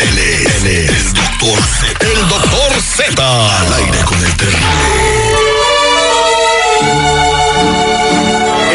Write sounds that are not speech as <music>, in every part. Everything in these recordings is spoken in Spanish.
Él es, él es el doctor Z. El doctor Z. Al aire con el terrible.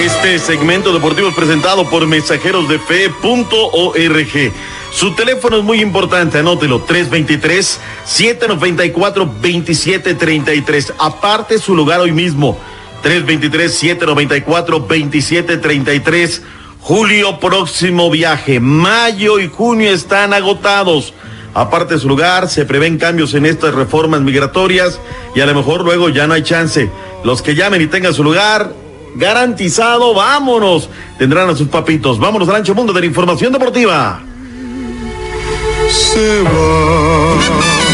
Este segmento deportivo es presentado por mensajerosdefe.org. Su teléfono es muy importante, anótelo, 323-794-2733. Aparte su lugar hoy mismo, 323-794-2733. Julio, próximo viaje. Mayo y junio están agotados. Aparte su lugar, se prevén cambios en estas reformas migratorias y a lo mejor luego ya no hay chance. Los que llamen y tengan su lugar, garantizado, vámonos. Tendrán a sus papitos. Vámonos al ancho mundo de la información deportiva. Se va.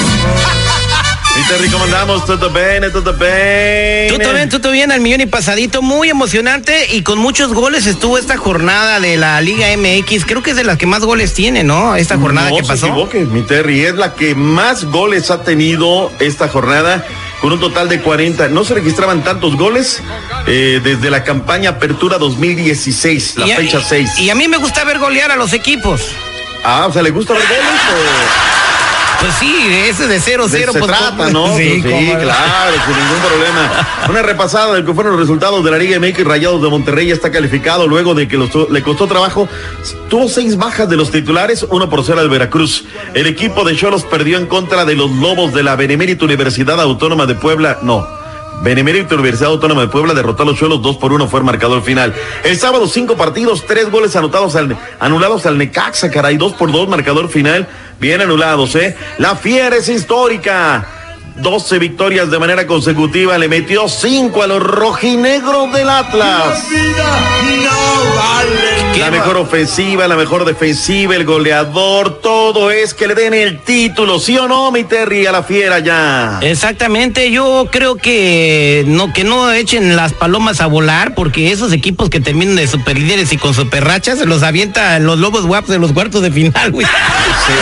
Y Terry, ¿cómo andamos? ¿Todo bien? ¿Todo bien? Todo bien, todo bien, al millón y pasadito, muy emocionante y con muchos goles estuvo esta jornada de la Liga MX. Creo que es de las que más goles tiene, ¿no? Esta jornada no que pasó. se equivoque, mi Terry, es la que más goles ha tenido esta jornada, con un total de 40. No se registraban tantos goles eh, desde la campaña Apertura 2016, la Y a- fecha 6. Y a mí me gusta ver golear a los equipos. Ah, o sea, ¿le gusta ver goles? o- Pues sí, ese de 0-0. De- se pues, trata, pues, ¿no? Sí, Sí, claro, sin ningún problema. Una repasada de lo que fueron los resultados de la Liga MX Rayados de Monterrey ya está calificado luego de que los- le costó trabajo. Tuvo seis bajas de los titulares, uno por cero al Veracruz. El equipo de Cholos perdió en contra de los Lobos de la Benemérita Universidad Autónoma de Puebla. No. Benemérita Universidad Autónoma de Puebla derrotó a los Cholos 2 por 1 fue el marcador final. El sábado cinco partidos, tres goles anotados al, anulados al Necaxa, caray, 2 por 2 marcador final, bien anulados, ¿eh? La fiera es histórica. 12 victorias de manera consecutiva, le metió 5 a los rojinegros del Atlas. La mejor ofensiva, la mejor defensiva, el goleador, todo es que le den el título, ¿sí o no, mi Terry, a la fiera ya? Exactamente, yo creo que no que no echen las palomas a volar porque esos equipos que terminan de superlíderes y con superrachas se los avientan los lobos guapos de los cuartos de final, güey.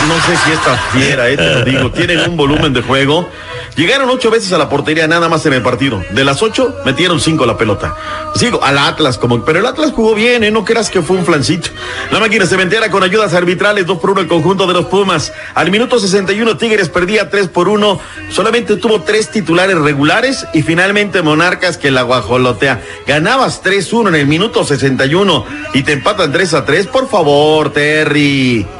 No sé si esta fiera, eh, te lo digo, tienen un volumen de juego. Llegaron ocho veces a la portería nada más en el partido. De las ocho, metieron cinco la pelota. Sigo, al Atlas, como, pero el Atlas jugó bien, ¿eh? No creas que fue un flancito. La máquina cementera con ayudas arbitrales, dos por uno el conjunto de los Pumas. Al minuto 61, Tigres perdía tres por uno. Solamente tuvo tres titulares regulares y finalmente Monarcas que la guajolotea. Ganabas 3-1 en el minuto 61 y te empatan 3 a 3. Por favor, Terry.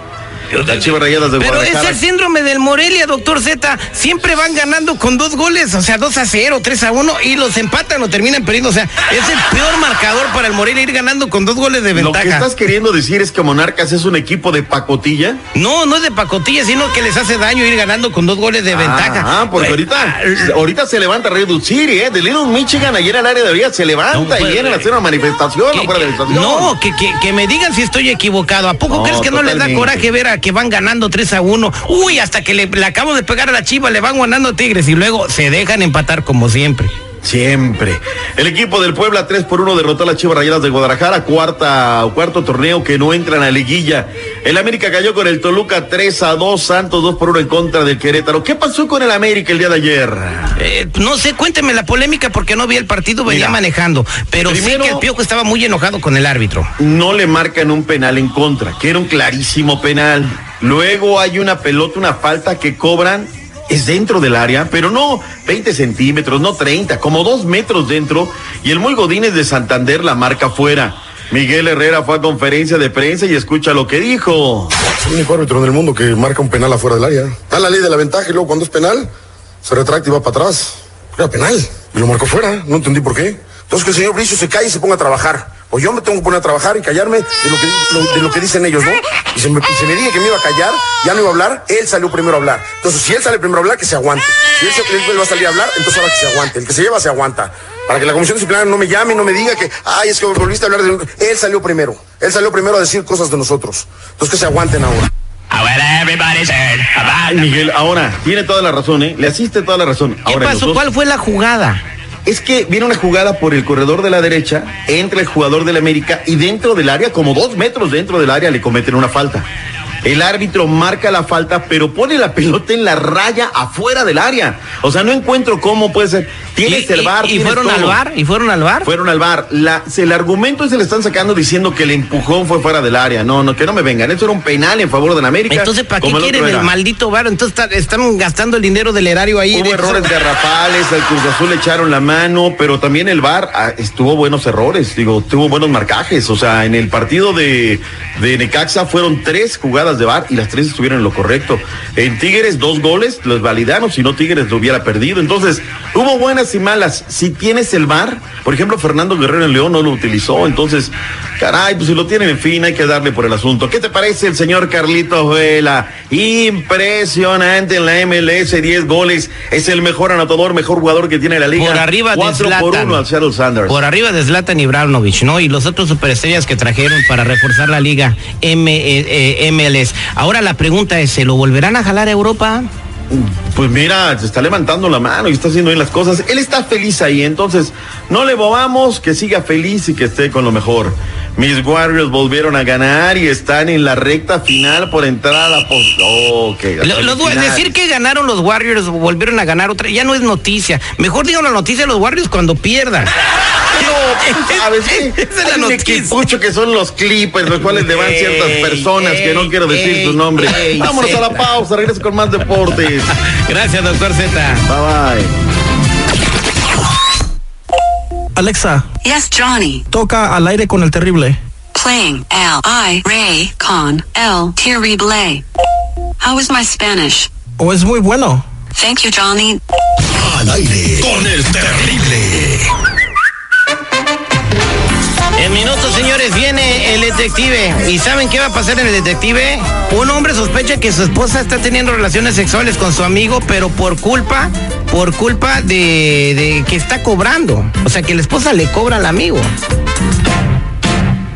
Las Chivas Rayadas de Pero es el síndrome del Morelia, doctor Z. Siempre van ganando con dos goles, o sea, 2 a 0, 3 a 1 y los empatan o terminan perdiendo. O sea, es el peor marcador para el Morelia ir ganando con dos goles de Lo ventaja. que estás queriendo decir es que Monarcas es un equipo de pacotilla. No, no es de pacotilla, sino que les hace daño ir ganando con dos goles de ventaja. Ah, porque ahorita, ahorita se levanta Red City, ¿eh? De Little Michigan, ayer al área de Villa se levanta No, y pues, vienen a hacer una manifestación que- o fuera de la que- no, que, que, que me digan si estoy equivocado. ¿A poco No, crees que no les da coraje ver a que van ganando 3 a 1? Uy, hasta que le, le acabo de pegar a la chiva, le van ganando Tigres y luego se dejan empatar como siempre. Siempre. El equipo del Puebla 3 por 1 derrotó a las Chivas Rayadas de Guadalajara, cuarta o cuarto torneo que no entran a liguilla. El América cayó con el Toluca 3 a 2, Santos 2 por 1 en contra del Querétaro. ¿Qué pasó con el América el día de ayer? Eh, no sé, cuénteme la polémica porque no vi el partido, venía Mira, manejando. Pero primero- sé que el Piojo estaba muy enojado con el árbitro. no le marcan un penal en contra, que era un clarísimo penal. Luego hay una pelota, una falta que cobran, es dentro del área, pero no 20 centímetros, no 30, como dos metros dentro, y el muy Godínez de Santander la marca fuera. Miguel Herrera fue a conferencia de prensa y escucha lo que dijo. Es el único árbitro en el mundo que marca un penal afuera del área. Da la ley de la ventaja y luego cuando es penal, se retracta y va para atrás. Era penal. Y lo marcó fuera. No entendí por qué. Entonces que el señor Bricio se calle y se ponga a trabajar. O yo me tengo que poner a trabajar y callarme de lo que, lo- de lo que dicen ellos, ¿no? Y se me, y se me diga que me iba a callar, ya no iba a hablar, él salió primero a hablar. Entonces, si él sale primero a hablar, que se aguante. Si él, se, él va a salir a hablar, entonces ahora que se aguante. El que se lleva, se aguanta. Para que la comisión disciplinaria no me llame y no me diga que, ay, es que volviste a hablar de... Él salió primero. Él salió primero a decir cosas de nosotros. Entonces, que se aguanten ahora. Ay, Miguel, ahora, tiene toda la razón, ¿eh? Le asiste toda la razón. ¿Qué Ahora, los pasó? dos- ¿Cuál fue la jugada? Es que viene una jugada por el corredor de la derecha, entra el jugador del América y dentro del área, como dos metros dentro del área, le cometen una falta. El árbitro marca la falta, pero pone la <laughs> pelota en la raya afuera del área. O sea, no encuentro cómo puede ser. Tienes ¿Y, el bar. y- y fueron al bar? ¿Y fueron al bar? Fueron al bar. La, el argumento se le están sacando diciendo que el empujón fue fuera del área. No, no, que no me vengan. Eso era un penal en favor del América. Entonces, ¿para qué quieren el maldito bar? Entonces está- están gastando el dinero del erario ahí. Hubo De- errores garrafales, al Cruz Azul le echaron la mano, pero también el VAR ah, estuvo buenos errores, digo, tuvo buenos marcajes. O sea, en el partido de, de Necaxa fueron tres jugadas de VAR y las tres estuvieron en lo correcto. En Tigres, dos goles, los validaron, si no Tigres lo hubiera perdido. Entonces, hubo buenas y malas. Si tienes el VAR, por ejemplo, Fernando Guerrero en León no lo utilizó, entonces, caray, pues si lo tienen, en fin, hay que darle por el asunto. ¿Qué te parece el señor Carlitos Vela? Impresionante en la MLS, 10 goles, es el mejor anotador, mejor jugador que tiene la liga. Por arriba de 4 por. 1 al Seattle Sanders. Por arriba de Zlatan Ibrahimovic, ¿no? Y los otros superestrellas que trajeron para reforzar la liga M, eh, eh, MLS. Ahora la pregunta es, ¿se lo volverán a jalar a Europa? Pues mira, se está levantando la mano y está haciendo bien las cosas. Él está feliz ahí, entonces no le bobamos, que siga feliz y que esté con lo mejor. Mis Warriors volvieron a ganar y están en la recta final por entrar a la pos- Ok, la Lo- lo du- semifinal. decir que ganaron los Warriors, volvieron a ganar otra, ya no es noticia. Mejor digan la noticia de los Warriors cuando pierdan. <laughs> Sabes, sí. Esa es la Hay un noticia. equipucho que son los Clippers, los cuales le van ciertas Ey, personas que no quiero decir ey, su nombre. ey, Vámonos a la pausa, regreso con más deportes. <laughs> Gracias, doctor Z. Bye bye. Alexa, Yes, Johnny. toca al aire con el terrible. Playing L I Ray con El Terrible. How is my Spanish? ¿O es muy bueno? Thank you, Johnny. Al aire con el terrible. En minutos, señores, viene el detective. ¿Y saben qué va a pasar en el detective? Un hombre sospecha que su esposa está teniendo relaciones sexuales con su amigo, pero por culpa, por culpa de, de que está cobrando. O sea, que la esposa le cobra al amigo.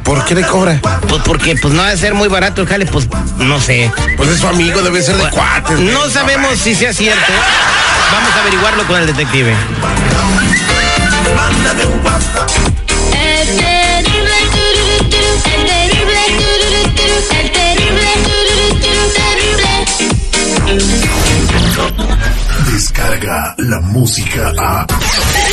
¿Por qué le cobra? Pues porque pues no va a ser muy barato el jale, pues no sé. Pues es su amigo, debe ser de cuates. No sabemos si sea cierto. Vamos a averiguarlo con el detective.